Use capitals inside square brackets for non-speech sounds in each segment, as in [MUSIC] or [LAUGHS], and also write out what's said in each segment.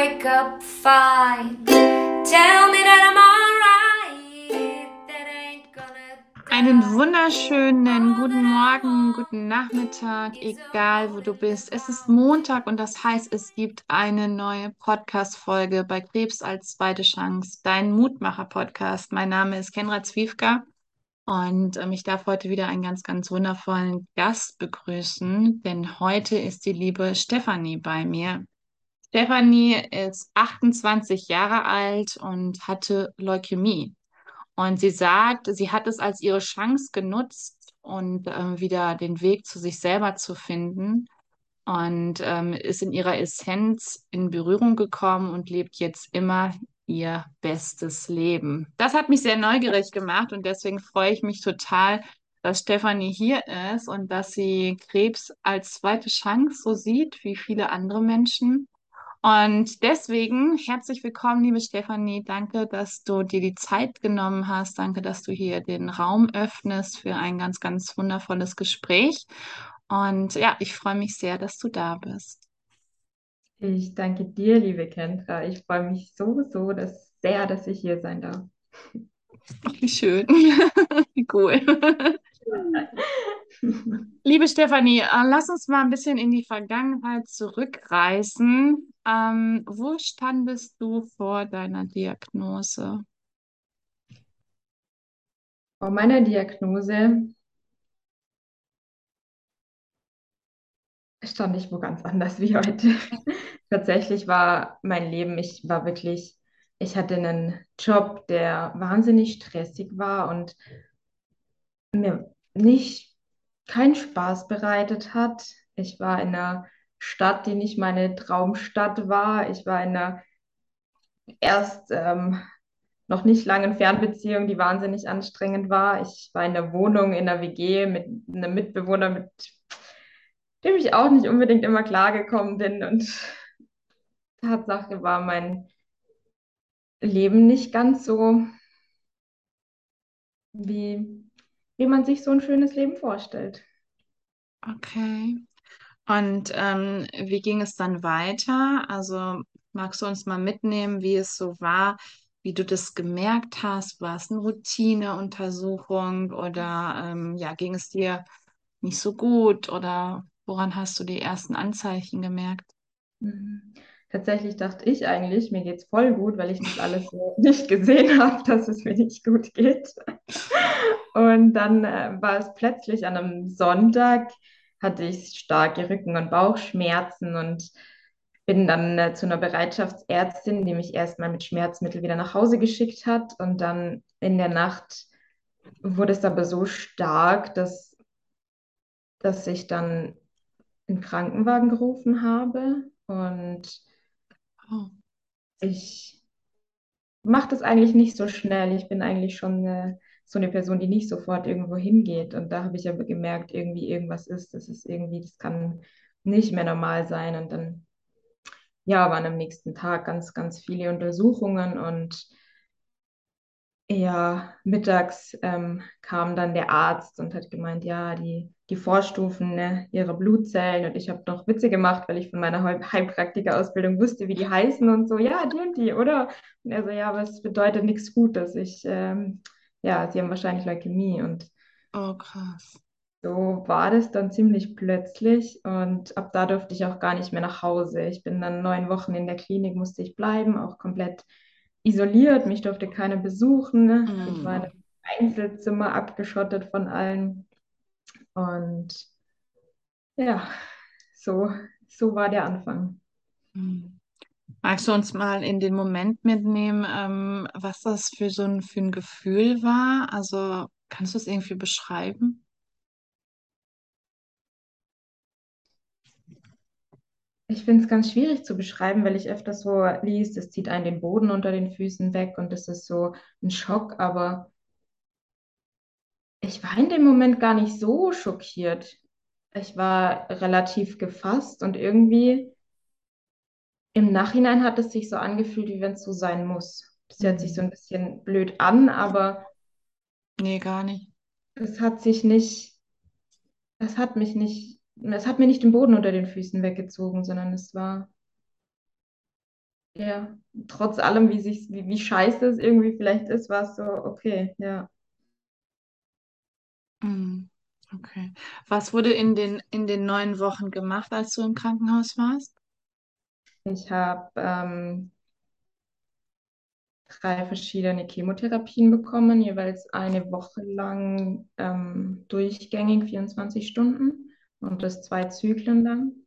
wake up fine. Tell me that I'm alright. That ain't gonna Einen wunderschönen guten Morgen, guten Nachmittag, egal wo du bist. Es ist Montag und das heißt, es gibt eine neue Podcast-Folge bei Krebs als zweite Chance, dein Mutmacher-Podcast. Mein Name ist Kenra Zwiefka und ähm, ich darf heute wieder einen ganz, ganz wundervollen Gast begrüßen, denn heute ist die liebe Stefanie bei mir. Stefanie ist 28 Jahre alt und hatte Leukämie. Und sie sagt, sie hat es als ihre Chance genutzt und ähm, wieder den Weg zu sich selber zu finden und ähm, ist in ihrer Essenz in Berührung gekommen und lebt jetzt immer ihr bestes Leben. Das hat mich sehr neugierig gemacht und deswegen freue ich mich total, dass Stefanie hier ist und dass sie Krebs als zweite Chance so sieht wie viele andere Menschen. Und deswegen herzlich willkommen, liebe Stefanie. Danke, dass du dir die Zeit genommen hast. Danke, dass du hier den Raum öffnest für ein ganz, ganz wundervolles Gespräch. Und ja, ich freue mich sehr, dass du da bist. Ich danke dir, liebe Kendra. Ich freue mich so, so dass, sehr, dass ich hier sein darf. Ach, wie schön. Wie [LAUGHS] cool. [LAUGHS] Liebe Stefanie, äh, lass uns mal ein bisschen in die Vergangenheit zurückreisen. Ähm, wo standest du vor deiner Diagnose? Vor meiner Diagnose stand ich wo ganz anders wie heute. [LAUGHS] Tatsächlich war mein Leben, ich war wirklich, ich hatte einen Job, der wahnsinnig stressig war und mir nicht keinen Spaß bereitet hat. Ich war in einer Stadt, die nicht meine Traumstadt war. Ich war in einer erst ähm, noch nicht langen Fernbeziehung, die wahnsinnig anstrengend war. Ich war in der Wohnung in der WG mit einem Mitbewohner, mit dem ich auch nicht unbedingt immer klargekommen bin. Und Tatsache war mein Leben nicht ganz so, wie, wie man sich so ein schönes Leben vorstellt. Okay. Und ähm, wie ging es dann weiter? Also magst du uns mal mitnehmen, wie es so war, wie du das gemerkt hast? War es eine Routineuntersuchung oder ähm, ja, ging es dir nicht so gut oder woran hast du die ersten Anzeichen gemerkt? Mhm. Tatsächlich dachte ich eigentlich, mir geht's voll gut, weil ich das alles [LAUGHS] nicht gesehen habe, dass es mir nicht gut geht. Und dann äh, war es plötzlich an einem Sonntag, hatte ich starke Rücken- und Bauchschmerzen und bin dann äh, zu einer Bereitschaftsärztin, die mich erstmal mit Schmerzmittel wieder nach Hause geschickt hat. Und dann in der Nacht wurde es aber so stark, dass, dass ich dann einen Krankenwagen gerufen habe. Und ich mache das eigentlich nicht so schnell. Ich bin eigentlich schon äh, so eine Person, die nicht sofort irgendwo hingeht. Und da habe ich aber gemerkt, irgendwie irgendwas ist. Das ist irgendwie, das kann nicht mehr normal sein. Und dann, ja, waren am nächsten Tag ganz, ganz viele Untersuchungen und Ja, mittags ähm, kam dann der Arzt und hat gemeint, ja, die, die Vorstufen ne, ihrer Blutzellen. Und ich habe noch Witze gemacht, weil ich von meiner Heil- Heilpraktiker-Ausbildung wusste, wie die heißen und so, ja, die und die, oder? Und er so, ja, aber es bedeutet nichts Gutes. Ich, ähm, ja, sie haben wahrscheinlich Leukämie. Und oh, krass. so war das dann ziemlich plötzlich. Und ab da durfte ich auch gar nicht mehr nach Hause. Ich bin dann neun Wochen in der Klinik, musste ich bleiben, auch komplett isoliert, mich durfte keiner besuchen. ne? Ich war in einem Einzelzimmer abgeschottet von allen. Und ja, so, so war der Anfang. Mm. Magst du uns mal in den Moment mitnehmen, ähm, was das für so ein, für ein Gefühl war? Also kannst du es irgendwie beschreiben? Ich finde es ganz schwierig zu beschreiben, weil ich öfters so liest, es zieht einen den Boden unter den Füßen weg und das ist so ein Schock, aber ich war in dem Moment gar nicht so schockiert. Ich war relativ gefasst und irgendwie im Nachhinein hat es sich so angefühlt, wie wenn es so sein muss. Das hört sich so Mm. ein bisschen blöd an, aber Nee, gar nicht. es hat sich nicht, es hat mich nicht, es hat mir nicht den Boden unter den Füßen weggezogen, sondern es war, ja, trotz allem, wie sich, wie, wie scheiße es irgendwie vielleicht ist, war es so, okay, ja. Mm, Okay. Was wurde in den, in den neun Wochen gemacht, als du im Krankenhaus warst? Ich habe ähm, drei verschiedene Chemotherapien bekommen, jeweils eine Woche lang ähm, durchgängig 24 Stunden und das zwei Zyklen dann.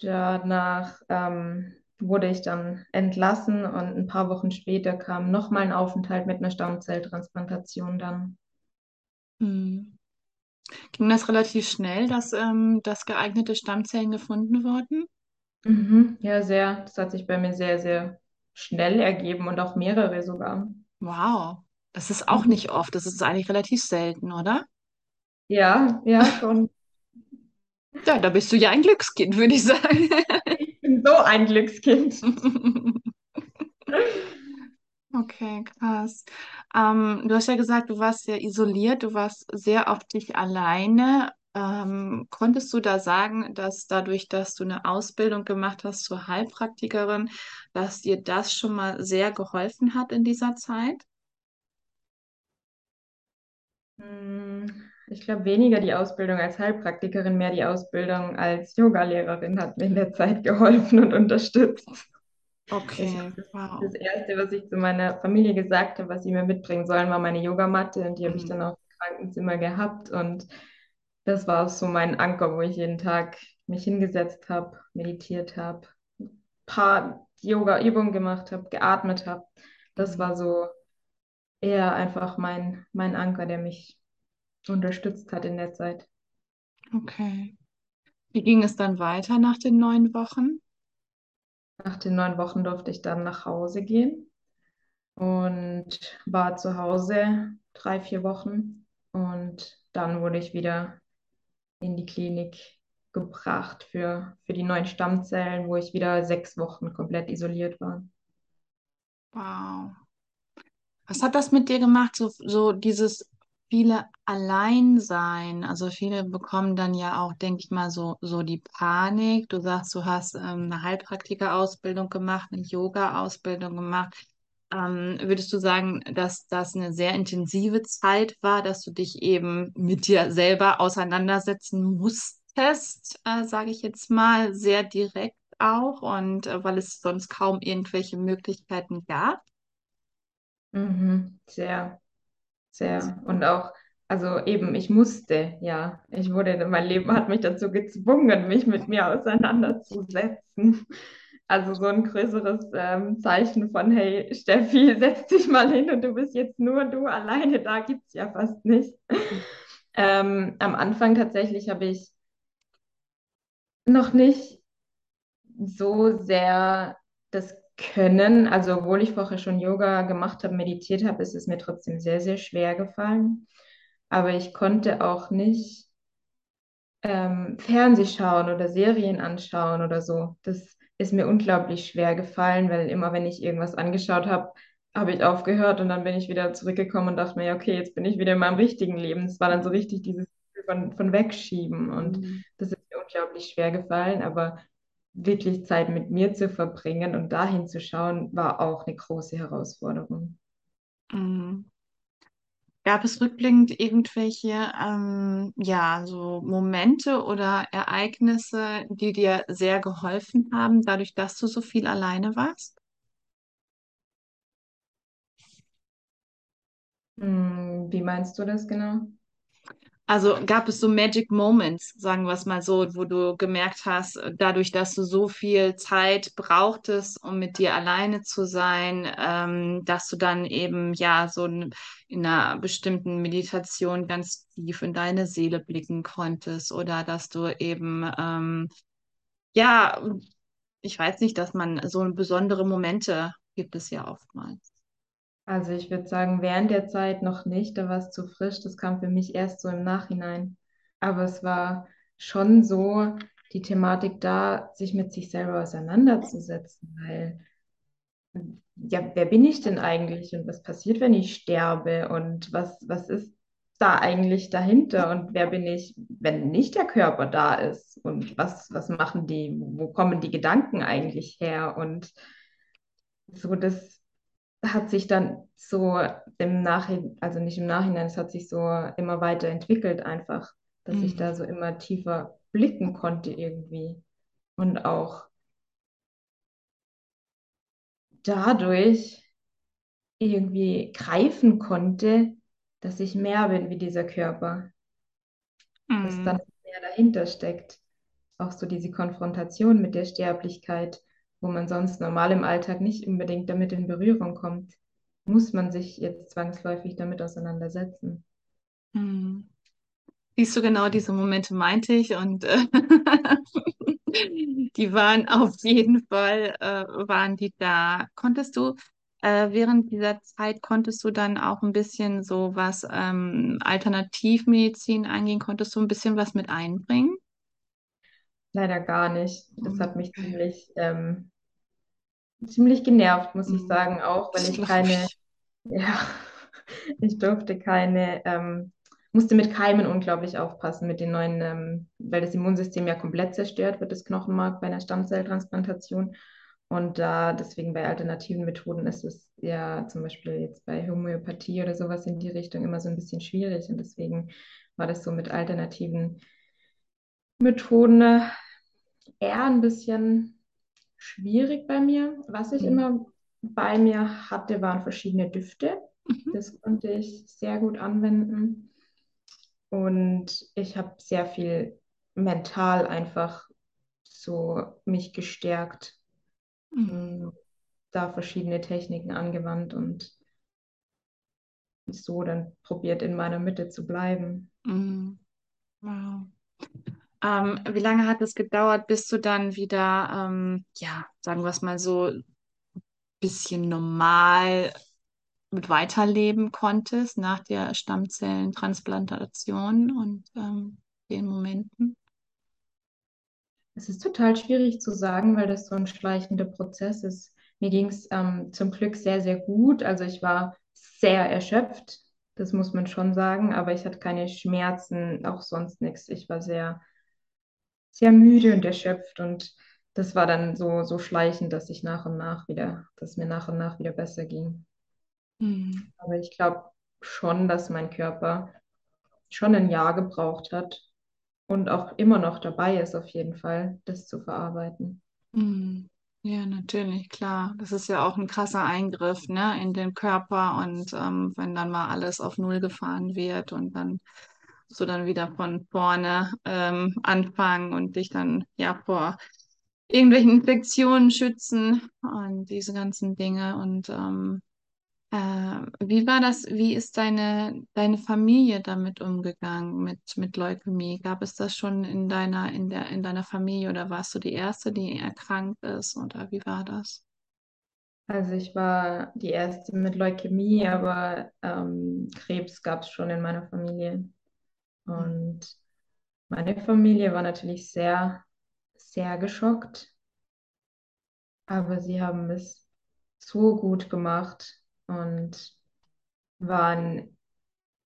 Danach ähm, wurde ich dann entlassen und ein paar Wochen später kam nochmal ein Aufenthalt mit einer Stammzelltransplantation dann. Mm. Ging das relativ schnell, dass, ähm, dass geeignete Stammzellen gefunden wurden? Mhm, ja, sehr. Das hat sich bei mir sehr, sehr schnell ergeben und auch mehrere sogar. Wow. Das ist auch Mhm. nicht oft. Das ist eigentlich relativ selten, oder? Ja, ja, schon. Ja, da bist du ja ein Glückskind, würde ich sagen. Ich bin so ein Glückskind. [LAUGHS] Okay, krass. Ähm, du hast ja gesagt, du warst sehr isoliert, du warst sehr auf dich alleine. Ähm, konntest du da sagen, dass dadurch, dass du eine Ausbildung gemacht hast zur Heilpraktikerin, dass dir das schon mal sehr geholfen hat in dieser Zeit? Hm, Ich glaube, weniger die Ausbildung als Heilpraktikerin, mehr die Ausbildung als Yogalehrerin hat mir in der Zeit geholfen und unterstützt. Okay, das, wow. das Erste, was ich zu meiner Familie gesagt habe, was sie mir mitbringen sollen, war meine Yogamatte und die habe ich Mhm. dann auch im Krankenzimmer gehabt und das war auch so mein Anker, wo ich jeden Tag mich hingesetzt habe, meditiert habe, paar Yoga-Übungen gemacht habe, geatmet habe. Das Mhm. war so eher einfach mein, mein Anker, der mich unterstützt hat in der Zeit. Okay. Wie ging es dann weiter nach den neun Wochen? Nach den neun Wochen durfte ich dann nach Hause gehen und war zu Hause drei, vier Wochen. Und dann wurde ich wieder in die Klinik gebracht für, für die neuen Stammzellen, wo ich wieder sechs Wochen komplett isoliert war. Wow. Was hat das mit dir gemacht, so, so dieses viele Alleinsein? Also viele bekommen dann ja auch, denke ich mal, so, so die Panik. Du sagst, du hast ähm, eine Heilpraktika-Ausbildung gemacht, eine Yoga-Ausbildung gemacht. Ähm, würdest du sagen, dass das eine sehr intensive Zeit war, dass du dich eben mit dir selber auseinandersetzen musstest, äh, sage ich jetzt mal, sehr direkt auch und äh, weil es sonst kaum irgendwelche Möglichkeiten gab? Mhm, sehr. Sehr. Und auch, also eben, ich musste, ja. Ich wurde, mein Leben hat mich dazu gezwungen, mich mit mir auseinanderzusetzen. Also so ein größeres ähm, Zeichen von, hey, Steffi, setz dich mal hin und du bist jetzt nur du alleine, da gibt es ja fast nicht. Ähm, am Anfang tatsächlich habe ich noch nicht so sehr das Können, also obwohl ich vorher schon Yoga gemacht habe, meditiert habe, ist es mir trotzdem sehr, sehr schwer gefallen. Aber ich konnte auch nicht ähm, Fernseh schauen oder Serien anschauen oder so. Das ist mir unglaublich schwer gefallen, weil immer, wenn ich irgendwas angeschaut habe, habe ich aufgehört und dann bin ich wieder zurückgekommen und dachte mir, ja, okay, jetzt bin ich wieder in meinem richtigen Leben. Es war dann so richtig dieses Gefühl von, von Wegschieben und Mhm. das ist mir unglaublich schwer gefallen, aber wirklich Zeit mit mir zu verbringen und dahin zu schauen, war auch eine große Herausforderung. Mhm. Gab es rückblickend irgendwelche, ähm, ja, so Momente oder Ereignisse, die dir sehr geholfen haben, dadurch, dass du so viel alleine warst? Hm, wie meinst du das genau? Also gab es so Magic Moments, sagen wir es mal so, wo du gemerkt hast, äh, dadurch, dass du so viel Zeit brauchtest, um mit dir alleine zu sein, ähm, dass du dann eben ja so in, in einer bestimmten Meditation ganz tief in deine Seele blicken konntest oder dass du eben ähm, ja, ich weiß nicht, dass man so besondere Momente gibt es ja oftmals. Also ich würde sagen, während der Zeit noch nicht, da war es zu frisch. Das kam für mich erst so im Nachhinein. Aber es war schon so die Thematik da, sich mit sich selber auseinanderzusetzen, weil ja, wer bin ich denn eigentlich und was passiert, wenn ich sterbe und was, was ist da eigentlich dahinter und wer bin ich, wenn nicht der Körper da ist und was, was machen die, wo kommen die Gedanken eigentlich her und so das hat sich dann so im Nachhinein, also nicht im Nachhinein, es hat sich so immer weiter entwickelt einfach, dass ich da Mhm. so immer tiefer blicken konnte irgendwie und auch dadurch irgendwie greifen konnte, dass ich mehr bin wie dieser Körper, dass dann Mhm. mehr dahinter steckt. Auch so diese Konfrontation mit der Sterblichkeit, wo man sonst normal im Alltag nicht unbedingt damit in Berührung kommt, muss man sich jetzt zwangsläufig damit auseinandersetzen. Mhm. Siehst du, genau diese Momente meinte ich und äh, [LAUGHS] die waren auf jeden Fall, äh, waren die da. Konntest du, äh, während dieser Zeit, konntest du dann auch ein bisschen so was ähm, Alternativmedizin angehen, konntest du ein bisschen was mit einbringen? Leider gar nicht. Das hat mich ziemlich, ähm, ziemlich genervt, muss ich Mhm. sagen, auch weil ich keine, ich. [LAUGHS] ja, ich durfte keine, ähm, musste mit Keimen unglaublich aufpassen mit den neuen, ähm, weil das Immunsystem ja komplett zerstört wird, das Knochenmark bei einer Stammzelltransplantation. Und da deswegen bei alternativen Methoden ist es ja zum Beispiel jetzt bei Homöopathie oder sowas in die Richtung immer so ein bisschen schwierig. Und deswegen war das so mit alternativen Methoden eher ein bisschen schwierig bei mir. Was ich Mhm. immer bei mir hatte, waren verschiedene Düfte. Mhm. Das konnte ich sehr gut anwenden. Und ich habe sehr viel mental einfach so mich gestärkt, Mhm. mh, da verschiedene Techniken angewandt und so dann probiert, in meiner Mitte zu bleiben. Mhm. Wow. Ähm, wie lange hat es gedauert, bis du dann wieder, ähm, ja, sagen wir es mal so, bisschen normal mit weiterleben konntest nach der Stammzellentransplantation und ähm, den Momenten? Es ist total schwierig zu sagen, weil das so ein schleichender Prozess ist. Mir ging es ähm, zum Glück sehr, sehr gut. Also ich war sehr erschöpft, das muss man schon sagen, aber ich hatte keine Schmerzen, auch sonst nichts. Ich war sehr, sehr müde und erschöpft und das war dann so, so schleichend, dass ich nach und nach wieder, dass mir nach und nach wieder besser ging. Mhm. Aber ich glaube schon, dass mein Körper schon ein Jahr gebraucht hat und auch immer noch dabei ist, auf jeden Fall, das zu verarbeiten. Mhm. Ja, natürlich, klar. Das ist ja auch ein krasser Eingriff, ne, in den Körper und ähm, wenn dann mal alles auf Null gefahren wird und dann so dann wieder von vorne ähm, anfangen und dich dann ja vor irgendwelchen Infektionen schützen und diese ganzen Dinge und ähm, Äh, wie war das, wie ist deine, deine Familie damit umgegangen mit, mit Leukämie? Gab es das schon in deiner, in der, in deiner Familie oder warst du die Erste, die erkrankt ist oder wie war das? Also ich war die erste mit Leukämie, aber ähm, Krebs gab es schon in meiner Familie. Hm. Und meine Familie war natürlich sehr, sehr geschockt, aber sie haben es so gut gemacht und waren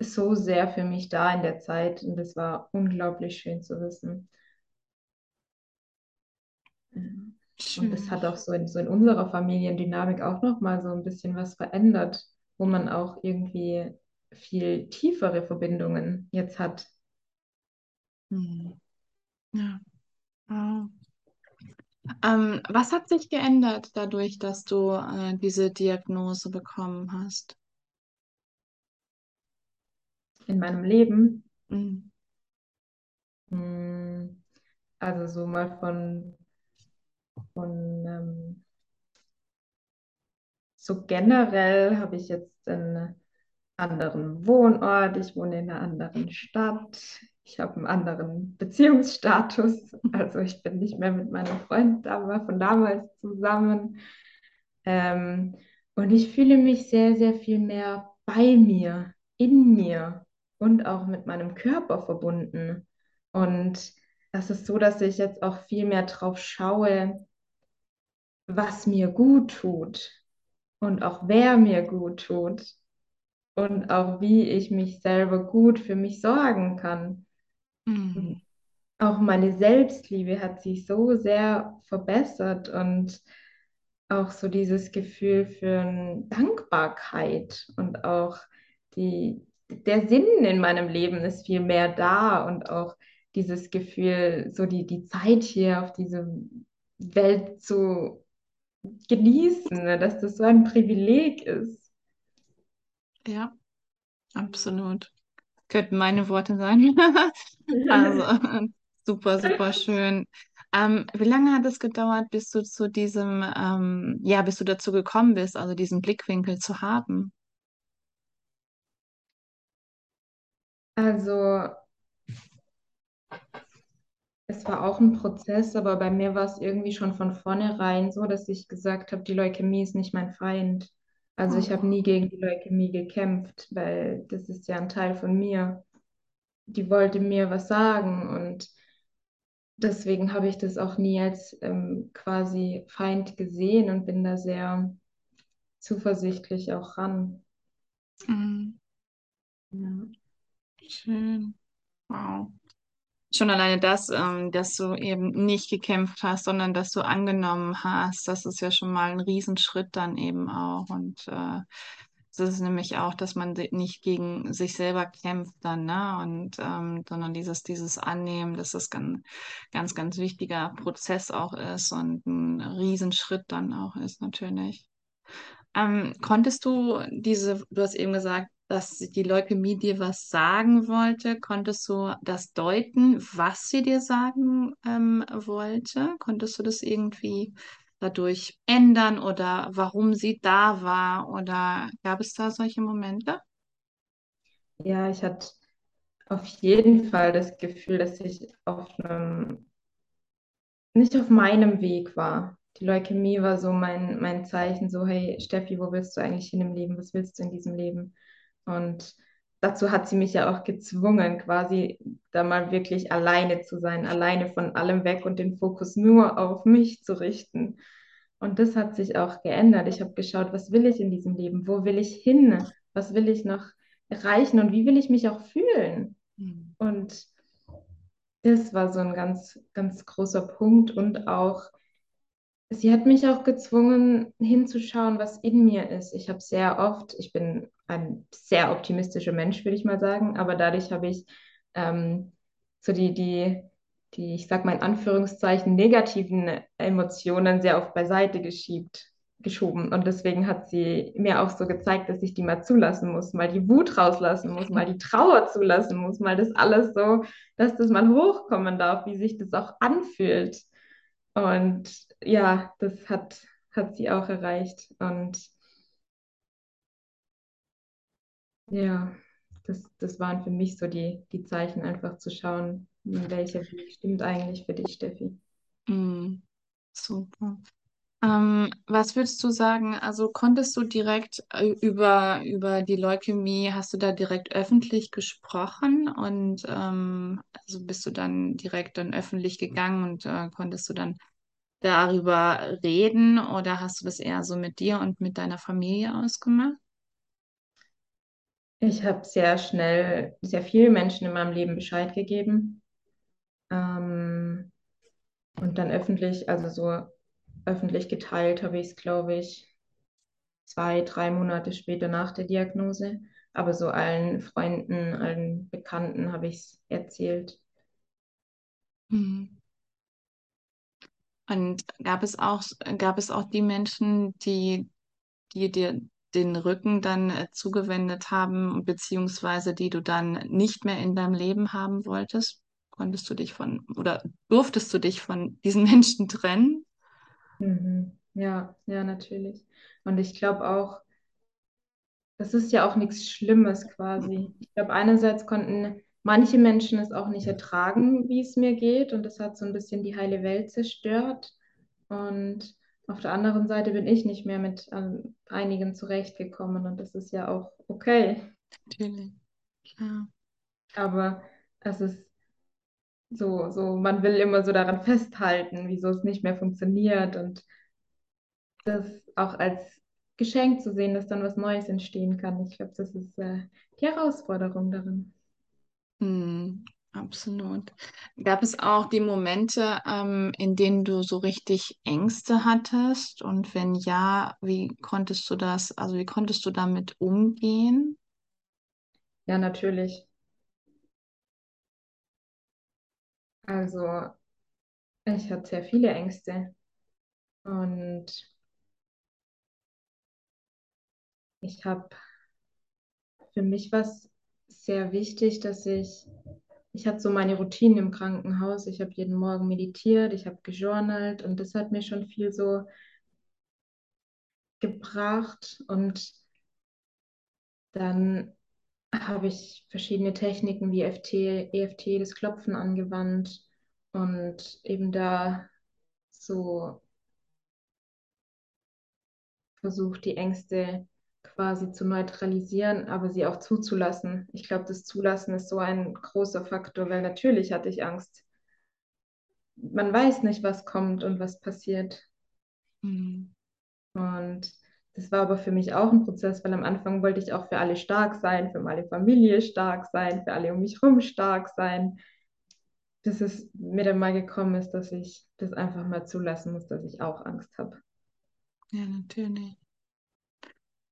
so sehr für mich da in der Zeit. Und es war unglaublich schön zu wissen. Und das hat auch so in, so in unserer Familiendynamik auch nochmal so ein bisschen was verändert, wo man auch irgendwie viel tiefere Verbindungen jetzt hat. Hm. Ja. Wow. Ähm, was hat sich geändert dadurch, dass du äh, diese Diagnose bekommen hast? In meinem Leben, Hm. mh, also so mal von, von ähm, so generell habe ich jetzt einen anderen Wohnort, ich wohne in einer anderen Stadt, ich habe einen anderen Beziehungsstatus, [LAUGHS] also ich bin nicht mehr mit meinem Freund aber von damals zusammen. Ähm, und ich fühle mich sehr, sehr viel mehr bei mir, in mir und auch mit meinem Körper verbunden. Und das ist so, dass ich jetzt auch viel mehr drauf schaue, was mir gut tut und auch wer mir gut tut und auch wie ich mich selber gut für mich sorgen kann. Hm. Auch meine Selbstliebe hat sich so sehr verbessert und auch so dieses Gefühl für Dankbarkeit und auch die, der Sinn in meinem Leben ist viel mehr da und auch dieses Gefühl, so die, die Zeit hier auf dieser Welt zu genießen, ne? Dass das so ein Privileg ist. Ja, absolut. Könnten meine Worte sein. [LAUGHS] Also, [LAUGHS] super, super schön. Ähm, wie lange hat es gedauert, bis du zu diesem, ähm, ja, bis du dazu gekommen bist, also diesen Blickwinkel zu haben? Also es war auch ein Prozess, aber bei mir war es irgendwie schon von vornherein so, dass ich gesagt habe, die Leukämie ist nicht mein Feind. Also ich habe Oh. nie gegen die Leukämie gekämpft, weil das ist ja ein Teil von mir. Die wollte mir was sagen und deswegen habe ich das auch nie als ähm, quasi Feind gesehen und bin da sehr zuversichtlich auch ran. Mhm. Ja. Schön. Wow. Schon alleine das, ähm, dass du eben nicht gekämpft hast, sondern dass du angenommen hast, das ist ja schon mal ein Riesenschritt dann eben auch. Und äh, das ist nämlich auch, dass man nicht gegen sich selber kämpft dann, ne? Und ähm, sondern dieses, dieses Annehmen, dass das ganz, ganz, ganz wichtiger Prozess auch ist und ein Riesenschritt dann auch ist natürlich. Ähm, konntest du diese, du hast eben gesagt, dass die Leukämie dir was sagen wollte. Konntest du das deuten, was sie dir sagen ähm, wollte? Konntest du das irgendwie dadurch ändern oder warum sie da war? Oder gab es da solche Momente? Ja, ich hatte auf jeden Fall das Gefühl, dass ich auf einem nicht auf meinem Weg war. Die Leukämie war so mein, mein Zeichen, so, hey Steffi, wo willst du eigentlich hin im Leben? Was willst du in diesem Leben? Und dazu hat sie mich ja auch gezwungen, quasi da mal wirklich alleine zu sein, alleine von allem weg und den Fokus nur auf mich zu richten. Und das hat sich auch geändert. Ich habe geschaut, was will ich in diesem Leben? Wo will ich hin? Was will ich noch erreichen? Und wie will ich mich auch fühlen? Hm. Und das war so ein ganz, ganz großer Punkt und auch, sie hat mich auch gezwungen, hinzuschauen, was in mir ist. Ich habe sehr oft, ich bin ein sehr optimistischer Mensch, würde ich mal sagen, aber dadurch habe ich ähm, so die, die, die, ich sag mal in Anführungszeichen, negativen Emotionen sehr oft beiseite geschiebt, geschoben. Und deswegen hat sie mir auch so gezeigt, dass ich die mal zulassen muss, mal die Wut rauslassen muss, mal die Trauer zulassen muss, mal das alles so dass das mal hochkommen darf, wie sich das auch anfühlt. Und ja, das hat, hat sie auch erreicht. Und ja, das, das waren für mich so die, die Zeichen, einfach zu schauen, welcher Weg stimmt eigentlich für dich, Steffi. Hm. Super. Ähm, was würdest du sagen? Also konntest du direkt äh, über, über die Leukämie, hast du da direkt öffentlich gesprochen und ähm, also bist du dann direkt dann öffentlich gegangen und äh, konntest du dann darüber reden oder hast du das eher so mit dir und mit deiner Familie ausgemacht? Ich habe sehr schnell sehr vielen Menschen in meinem Leben Bescheid gegeben. Ähm, und dann öffentlich, also so öffentlich geteilt habe ich es, glaube ich, zwei, drei Monate später nach der Diagnose. Aber so allen Freunden, allen Bekannten habe ich es erzählt. Mhm. Und gab es auch, gab es auch die Menschen, die, die dir den Rücken dann äh, zugewendet haben, beziehungsweise die du dann nicht mehr in deinem Leben haben wolltest? Konntest du dich von oder durftest du dich von diesen [LAUGHS] Menschen trennen? Mhm. Ja, ja, natürlich. Und ich glaube auch, das ist ja auch nichts Schlimmes quasi. Ich glaube, einerseits konnten manche Menschen es auch nicht ertragen, wie es mir geht, und das hat so ein bisschen die heile Welt zerstört. Und auf der anderen Seite bin ich nicht mehr mit ähm, einigen zurechtgekommen, und das ist ja auch okay. Natürlich. Ja. Aber es ist so, so, man will immer so daran festhalten, wieso es nicht mehr funktioniert und das auch als Geschenk zu sehen, dass dann was Neues entstehen kann. Ich glaube, das ist äh, die Herausforderung darin. Hm. absolut. Gab es auch die Momente, ähm, in denen du so richtig Ängste hattest? Und wenn ja, wie konntest du das, also wie konntest du damit umgehen? Ja, natürlich. Also, ich hatte sehr viele Ängste und ich habe für mich was sehr wichtig, dass ich, ich hatte so meine Routinen im Krankenhaus. Ich habe jeden Morgen meditiert, ich habe gejournalt und das hat mir schon viel so gebracht. Und dann habe ich verschiedene Techniken wie FT, EFT, das Klopfen angewandt und eben da so versucht, die Ängste quasi zu neutralisieren, aber sie auch zuzulassen. Ich glaube, das Zulassen ist so ein großer Faktor, weil natürlich hatte ich Angst. Man weiß nicht, was kommt und was passiert. Mhm. Und das war aber für mich auch ein Prozess, weil am Anfang wollte ich auch für alle stark sein, für meine Familie stark sein, für alle um mich herum stark sein. Bis es mir dann mal gekommen ist, dass ich das einfach mal zulassen muss, dass ich auch Angst habe. Ja, natürlich.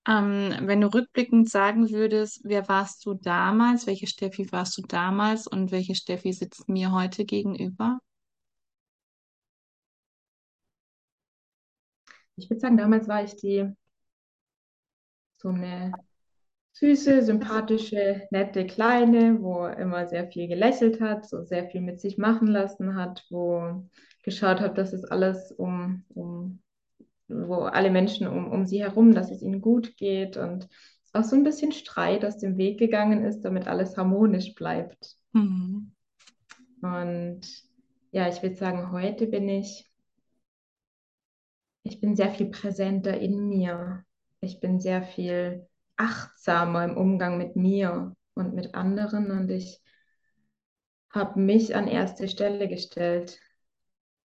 Ähm, wenn du rückblickend sagen würdest, wer warst du damals, welche Steffi warst du damals und welche Steffi sitzt mir heute gegenüber? Ich würde sagen, damals war ich die so eine süße, sympathische, nette Kleine, wo immer sehr viel gelächelt hat, so sehr viel mit sich machen lassen hat, wo geschaut hat, dass es alles um, um wo alle Menschen um, um sie herum, dass es ihnen gut geht und es auch so ein bisschen Streit aus dem Weg gegangen ist, damit alles harmonisch bleibt. Mhm. Und ja, ich würde sagen, heute bin ich, ich bin sehr viel präsenter in mir. Ich bin sehr viel achtsamer im Umgang mit mir und mit anderen und ich habe mich an erste Stelle gestellt,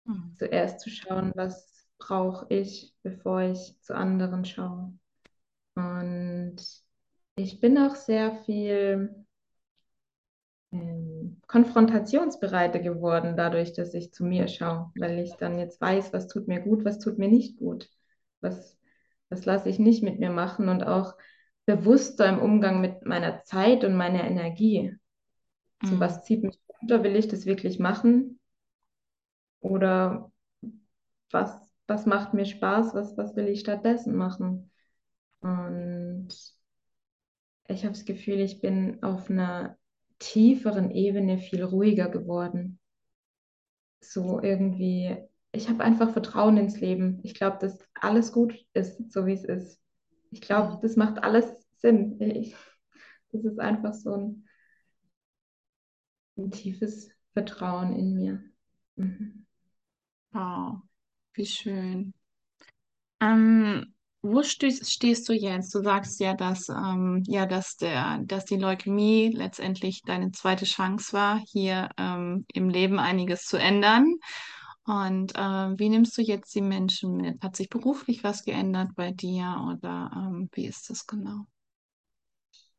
Mhm. zuerst zu schauen, was brauche ich, bevor ich zu anderen schaue. Und ich bin auch sehr viel ähm, konfrontationsbereiter geworden, dadurch, dass ich zu mir schaue, weil ich dann jetzt weiß, was tut mir gut, was tut mir nicht gut, was, was lasse ich nicht mit mir machen und auch bewusster im Umgang mit meiner Zeit und meiner Energie. So Mhm. was zieht mich runter, will ich das wirklich machen oder was, was macht mir Spaß, was, was will ich stattdessen machen? Und ich habe das Gefühl, ich bin auf einer tieferen Ebene viel ruhiger geworden. So irgendwie, ich habe einfach Vertrauen ins Leben. Ich glaube, dass alles gut ist, so wie es ist. Ich glaube, Mhm. das macht alles Sinn. Ich, das ist einfach so ein, ein tiefes Vertrauen in mir. Mhm. Wow, wie schön. Ähm, wo stehst, stehst du jetzt? Du sagst ja, dass, ähm, ja, dass der, dass die Leukämie letztendlich deine zweite Chance war, hier ähm, im Leben einiges zu ändern. Und ähm, wie nimmst du jetzt die Menschen mit? Hat sich beruflich was geändert bei dir oder ähm, wie ist das genau?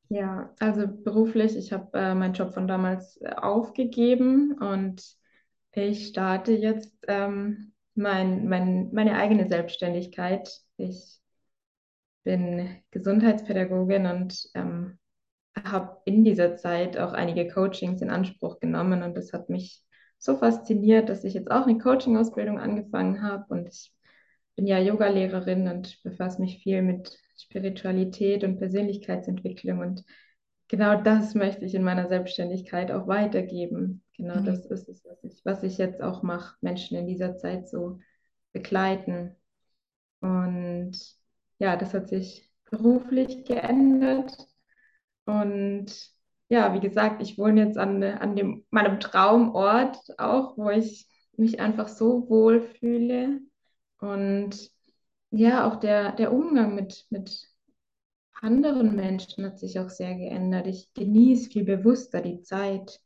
Ja, also beruflich, ich habe äh, meinen Job von damals äh, aufgegeben und ich starte jetzt ähm, mein, mein, meine eigene Selbstständigkeit. Ich bin Gesundheitspädagogin und ähm, habe in dieser Zeit auch einige Coachings in Anspruch genommen und das hat mich so fasziniert, dass ich jetzt auch eine Coaching-Ausbildung angefangen habe und ich bin ja Yogalehrerin und befasse mich viel mit Spiritualität und Persönlichkeitsentwicklung und genau das möchte ich in meiner Selbstständigkeit auch weitergeben. Genau Mhm. das ist es, was ich, was ich jetzt auch mache, Menschen in dieser Zeit so begleiten. Und ja, das hat sich beruflich geändert. Und ja, wie gesagt, ich wohne jetzt an, an dem, meinem Traumort auch, wo ich mich einfach so wohl fühle. Und ja, auch der, der Umgang mit, mit anderen Menschen hat sich auch sehr geändert. Ich genieße viel bewusster die Zeit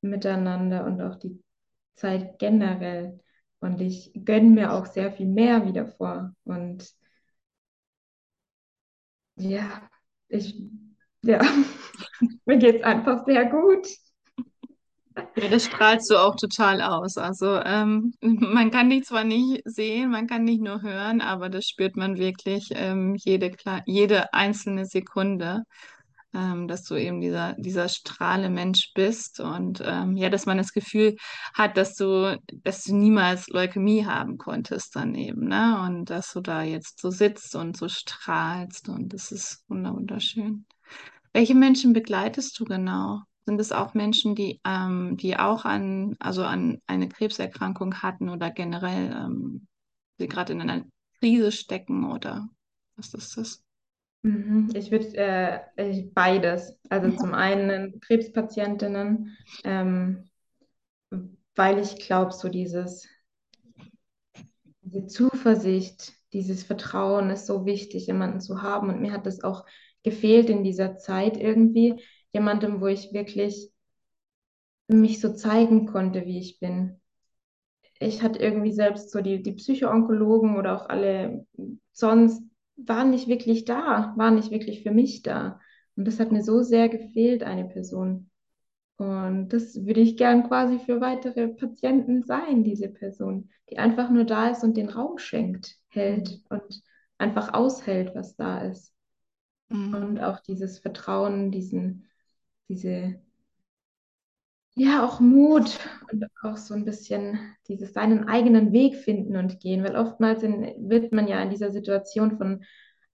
miteinander und auch die Zeit generell. Und ich gönne mir auch sehr viel mehr wieder vor. Und ja, ich, ja, [LAUGHS] mir geht es einfach sehr gut. Ja, das strahlst du auch total aus. Also ähm, [LAUGHS] man kann dich zwar nicht sehen, man kann dich nur hören, aber das spürt man wirklich ähm, jede, jede einzelne Sekunde, ähm, dass du eben dieser, dieser strahle Mensch bist und ähm, ja, dass man das Gefühl hat, dass du, dass du niemals Leukämie haben konntest dann eben, ne? Und dass du da jetzt so sitzt und so strahlst und das ist wunder- wunderschön. Welche Menschen begleitest du genau? Sind es auch Menschen, die, ähm, die auch an, also an eine Krebserkrankung hatten oder generell, ähm, die gerade in einer Krise stecken oder was ist das? Mhm. Ich würde äh, ich- beides. Also zum einen Krebspatientinnen, ähm, weil ich glaube, so dieses, diese Zuversicht, dieses Vertrauen ist so wichtig, jemanden zu haben. Und mir hat das auch gefehlt in dieser Zeit irgendwie, jemandem, wo ich wirklich mich so zeigen konnte, wie ich bin. Ich hatte irgendwie selbst so die, die Psychoonkologen oder auch alle sonst waren nicht wirklich da, waren nicht wirklich für mich da. Und das hat mir so sehr gefehlt, eine Person. Und das würde ich gern quasi für weitere Patienten sein, diese Person, die einfach nur da ist und den Raum schenkt, hält und einfach aushält, was da ist. Und Mhm. auch dieses Vertrauen, diesen, diese Ja, auch Mut und auch so ein bisschen dieses seinen eigenen Weg finden und gehen, weil oftmals in, wird man ja in dieser Situation von,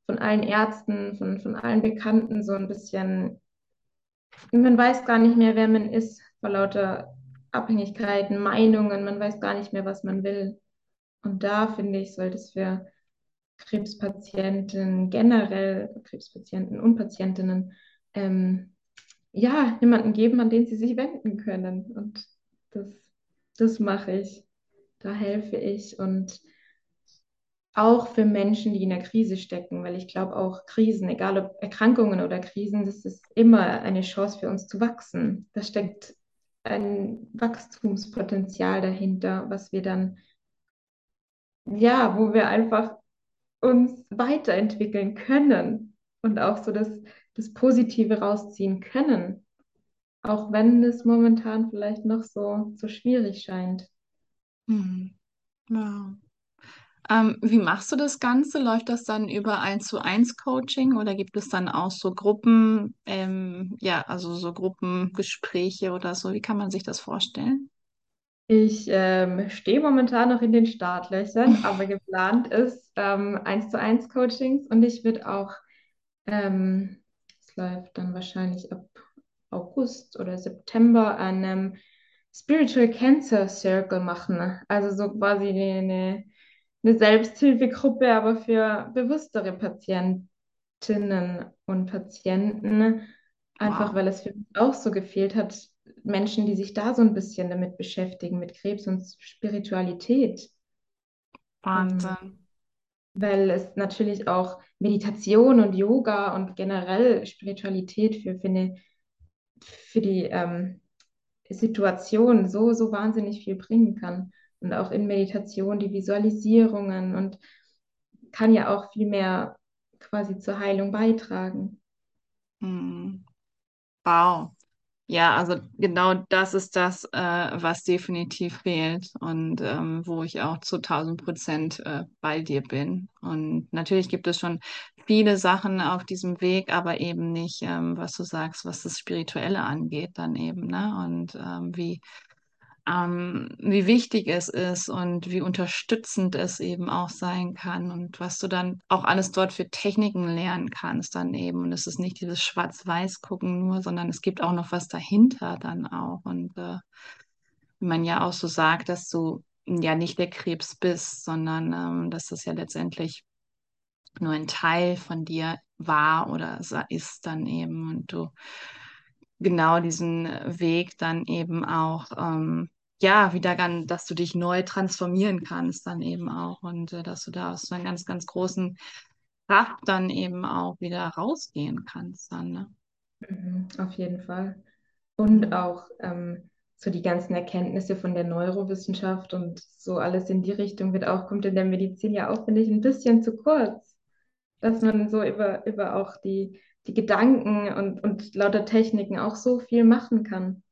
von allen Ärzten, von, von allen Bekannten so ein bisschen, man weiß gar nicht mehr, wer man ist, vor lauter Abhängigkeiten, Meinungen, man weiß gar nicht mehr, was man will. Und da finde ich, sollte es für Krebspatienten generell, Krebspatienten und Patientinnen, ähm, ja, jemanden geben, an den sie sich wenden können. Und das, das mache ich. Da helfe ich. Und auch für Menschen, die in der Krise stecken, weil ich glaube auch Krisen, egal ob Erkrankungen oder Krisen, das ist immer eine Chance für uns zu wachsen. Da steckt ein Wachstumspotenzial dahinter, was wir dann, ja, wo wir einfach uns weiterentwickeln können und auch so das, das Positive rausziehen können. Auch wenn es momentan vielleicht noch so, so schwierig scheint. Mhm. Wow. Ähm, wie machst du das Ganze? Läuft das dann über eins zu eins Coaching oder gibt es dann auch so Gruppen, ähm, ja, also so Gruppengespräche oder so? Wie kann man sich das vorstellen? Ich ähm, stehe momentan noch in den Startlöchern, [LAUGHS] aber geplant ist ähm, 1 zu eins Coachings und ich würde auch, ähm, läuft dann wahrscheinlich ab August oder September, einen Spiritual Cancer Circle machen. Also so quasi eine, eine Selbsthilfegruppe, aber für bewusstere Patientinnen und Patienten. Einfach Wow, weil es für mich auch so gefehlt hat, Menschen, die sich da so ein bisschen damit beschäftigen, mit Krebs und Spiritualität. Ähm, Wahnsinn. Weil es natürlich auch Meditation und Yoga und generell Spiritualität für, für, eine, für die ähm, Situation so, so wahnsinnig viel bringen kann. Und auch in Meditation die Visualisierungen und kann ja auch viel mehr quasi zur Heilung beitragen. Hm. Wow. Ja, also genau das ist das, äh, was definitiv fehlt und ähm, wo ich auch zu 1000 Prozent äh, bei dir bin. Und natürlich gibt es schon viele Sachen auf diesem Weg, aber eben nicht, ähm, was du sagst, was das Spirituelle angeht, dann eben, ne? Und ähm, wie ähm, wie wichtig es ist und wie unterstützend es eben auch sein kann und was du dann auch alles dort für Techniken lernen kannst dann eben. Und es ist nicht dieses Schwarz-Weiß-Gucken nur, sondern es gibt auch noch was dahinter dann auch. Und äh, wie man ja auch so sagt, dass du ja nicht der Krebs bist, sondern ähm, dass das ja letztendlich nur ein Teil von dir war oder ist dann eben und du genau diesen Weg dann eben auch, ähm, ja, wieder ganz, dass du dich neu transformieren kannst dann eben auch und äh, dass du da aus so einer ganz, ganz großen Kraft dann eben auch wieder rausgehen kannst dann, ne? Mhm, auf jeden Fall. Und auch ähm, so die ganzen Erkenntnisse von der Neurowissenschaft und so alles in die Richtung wird auch, kommt in der Medizin ja auch, finde ich, ein bisschen zu kurz, dass man so über, über auch die, die Gedanken und, und lauter Techniken auch so viel machen kann.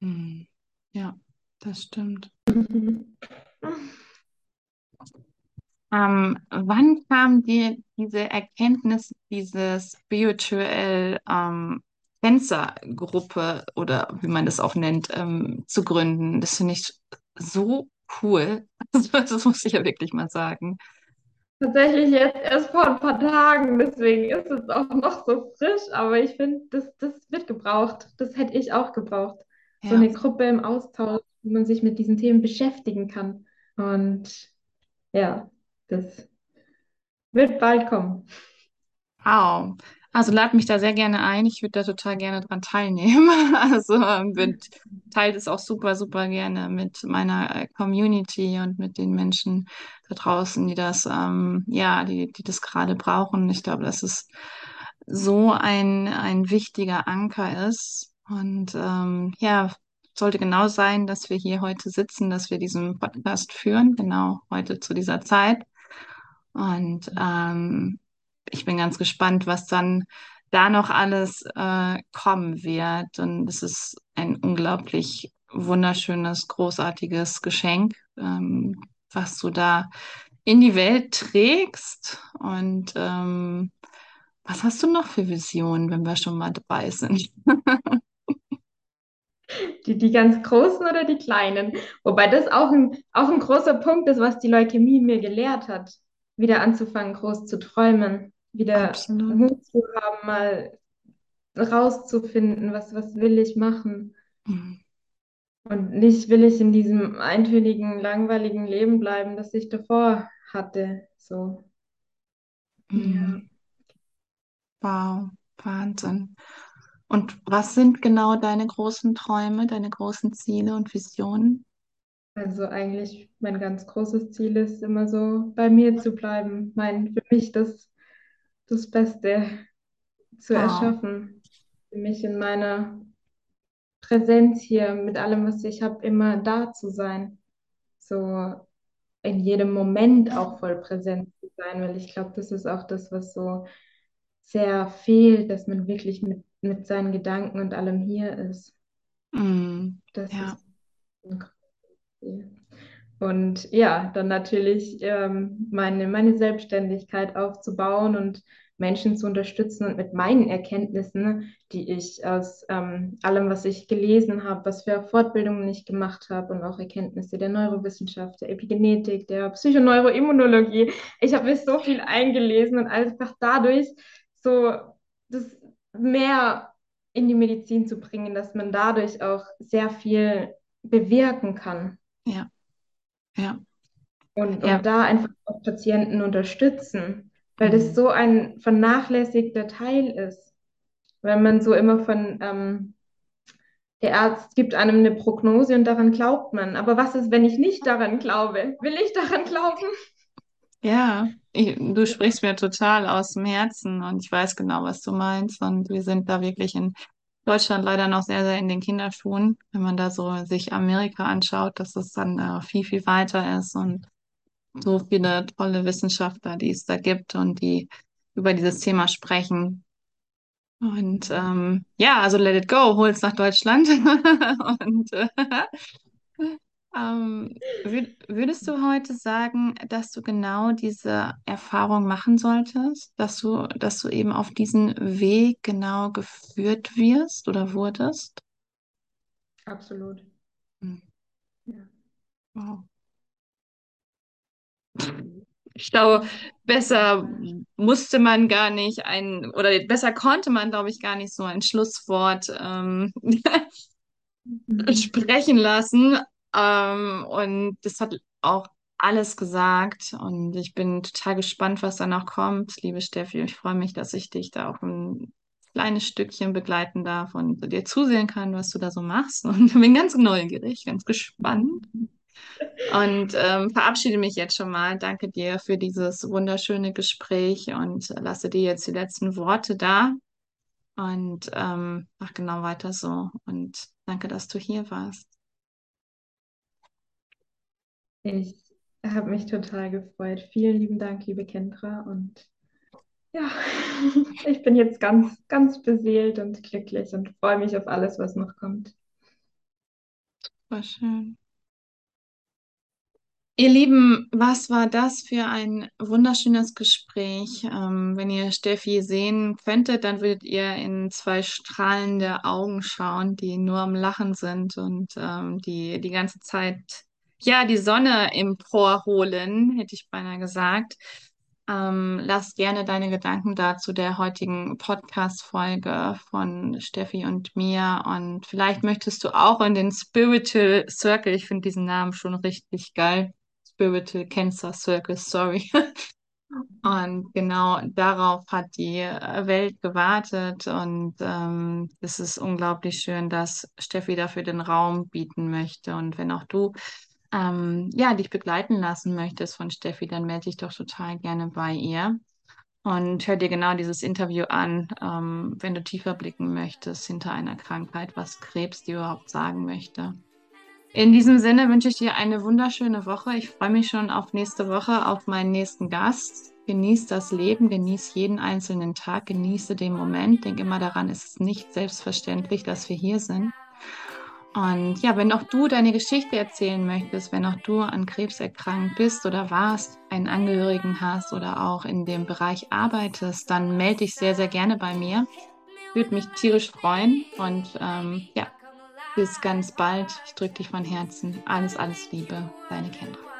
Mhm. Ja, das stimmt. [LAUGHS] Ähm, wann kam dir diese Erkenntnis, diese spirituell ähm, Tänzergruppe oder wie man das auch nennt, ähm, zu gründen? Das finde ich so cool. Das, [LAUGHS] das muss ich ja wirklich mal sagen. Tatsächlich jetzt erst vor ein paar Tagen, deswegen ist es auch noch so frisch, aber ich finde, das, das wird gebraucht. Das hätte ich auch gebraucht. So Ja. eine Gruppe im Austausch, wo man sich mit diesen Themen beschäftigen kann. Und ja, das wird bald kommen. Wow. Also lad mich da sehr gerne ein. Ich würde da total gerne dran teilnehmen. [LAUGHS] Also wird, teilt es auch super, super gerne mit meiner äh, Community und mit den Menschen da draußen, die das, ähm, ja, die, die das gerade brauchen. Ich glaube, dass es so ein, ein wichtiger Anker ist. Und ähm, ja, sollte genau sein, dass wir hier heute sitzen, dass wir diesen Podcast führen, genau heute zu dieser Zeit. Und ähm, ich bin ganz gespannt, was dann da noch alles äh, kommen wird. Und es ist ein unglaublich wunderschönes, großartiges Geschenk, ähm, was du da in die Welt trägst. Und ähm, was hast du noch für Visionen, wenn wir schon mal dabei sind? [LAUGHS] Die, die ganz großen oder die kleinen? Wobei das auch ein, auch ein großer Punkt ist, was die Leukämie mir gelehrt hat. Wieder anzufangen, groß zu träumen, wieder Absolut. Mut zu haben, mal rauszufinden, was, was will ich machen. Mhm. Und nicht will ich in diesem eintönigen, langweiligen Leben bleiben, das ich davor hatte. So, ja. Mhm. Wow, Wahnsinn. Und was sind genau deine großen Träume, deine großen Ziele und Visionen? Also eigentlich mein ganz großes Ziel ist immer so, bei mir zu bleiben. Mein, für mich das, das Beste zu Oh, erschaffen. Für mich in meiner Präsenz hier, mit allem, was ich habe, immer da zu sein. So in jedem Moment auch voll präsent zu sein, weil ich glaube, das ist auch das, was so sehr fehlt, dass man wirklich mit, mit seinen Gedanken und allem hier ist. mm, Das ja, ist. Und ja, dann natürlich ähm, meine, meine Selbstständigkeit aufzubauen und Menschen zu unterstützen und mit meinen Erkenntnissen, die ich aus ähm, allem, was ich gelesen habe, was für Fortbildungen ich gemacht habe und auch Erkenntnisse der Neurowissenschaft, der Epigenetik, der Psychoneuroimmunologie. Ich habe mich so viel eingelesen und einfach dadurch so das mehr in die Medizin zu bringen, dass man dadurch auch sehr viel bewirken kann. Ja, ja, Und, ja, und da einfach auch Patienten unterstützen, weil das mm, so ein vernachlässigter Teil ist. Wenn man so immer von, ähm, der Arzt gibt einem eine Prognose und daran glaubt man. Aber was ist, wenn ich nicht daran glaube? Will ich daran glauben? ja. Ich, du sprichst mir total aus dem Herzen und ich weiß genau, was du meinst. Und wir sind da wirklich in Deutschland leider noch sehr, sehr in den Kinderschuhen, wenn man da so sich Amerika anschaut, dass es dann äh, viel, viel weiter ist und so viele tolle Wissenschaftler, die es da gibt und die über dieses Thema sprechen. Und ähm, ja, also let it go, hol's nach Deutschland. [LAUGHS] Und äh, ähm, würd, würdest du heute sagen, dass du genau diese Erfahrung machen solltest, dass du, dass du eben auf diesen Weg genau geführt wirst oder wurdest? Absolut. Hm, Ja. Wow. Ich glaube, besser musste man gar nicht ein, oder besser konnte man, glaube ich, gar nicht so ein Schlusswort ähm, [LAUGHS] sprechen lassen. Ähm, und das hat auch alles gesagt. Und ich bin total gespannt, was da noch kommt. Liebe Steffi, ich freue mich, dass ich dich da auch ein kleines Stückchen begleiten darf und dir zusehen kann, was du da so machst. [LAUGHS] Und bin ganz neugierig, ganz gespannt. Und ähm, verabschiede mich jetzt schon mal. Danke dir für dieses wunderschöne Gespräch und lasse dir jetzt die letzten Worte da. Und ähm, mach genau weiter so. Und danke, dass du hier warst. Ich habe mich total gefreut. Vielen lieben Dank, liebe Kendra. Und ja, [LAUGHS] ich bin jetzt ganz, ganz beseelt und glücklich und freue mich auf alles, was noch kommt. War schön. Ihr Lieben, was war das für ein wunderschönes Gespräch? Ähm, wenn ihr Steffi sehen könntet, dann würdet ihr in zwei strahlende Augen schauen, die nur am Lachen sind und ähm, die die ganze Zeit, ja, die Sonne emporholen, hätte ich beinahe gesagt. Ähm, lass gerne deine Gedanken da zu der heutigen Podcast-Folge von Steffi und mir. Und vielleicht möchtest du auch in den Spiritual Circle, ich finde diesen Namen schon richtig geil. Spiritual Cancer Circle, sorry. [LAUGHS] Und genau darauf hat die äh, Welt gewartet und ähm, es ist unglaublich schön, dass Steffi dafür den Raum bieten möchte. Und wenn auch du ähm, ja, dich begleiten lassen möchtest von Steffi, dann melde dich doch total gerne bei ihr. Und hör dir genau dieses Interview an, ähm, wenn du tiefer blicken möchtest hinter einer Krankheit, was Krebs dir überhaupt sagen möchte. In diesem Sinne wünsche ich dir eine wunderschöne Woche. Ich freue mich schon auf nächste Woche, auf meinen nächsten Gast. Genieß das Leben, genieß jeden einzelnen Tag, genieße den Moment. Denk immer daran, es ist nicht selbstverständlich, dass wir hier sind. Und ja, wenn auch du deine Geschichte erzählen möchtest, wenn auch du an Krebs erkrankt bist oder warst, einen Angehörigen hast oder auch in dem Bereich arbeitest, dann melde dich sehr, sehr gerne bei mir. Würde mich tierisch freuen. Und ähm, ja, bis ganz bald. Ich drücke dich von Herzen. Alles, alles Liebe. Deine Kendra.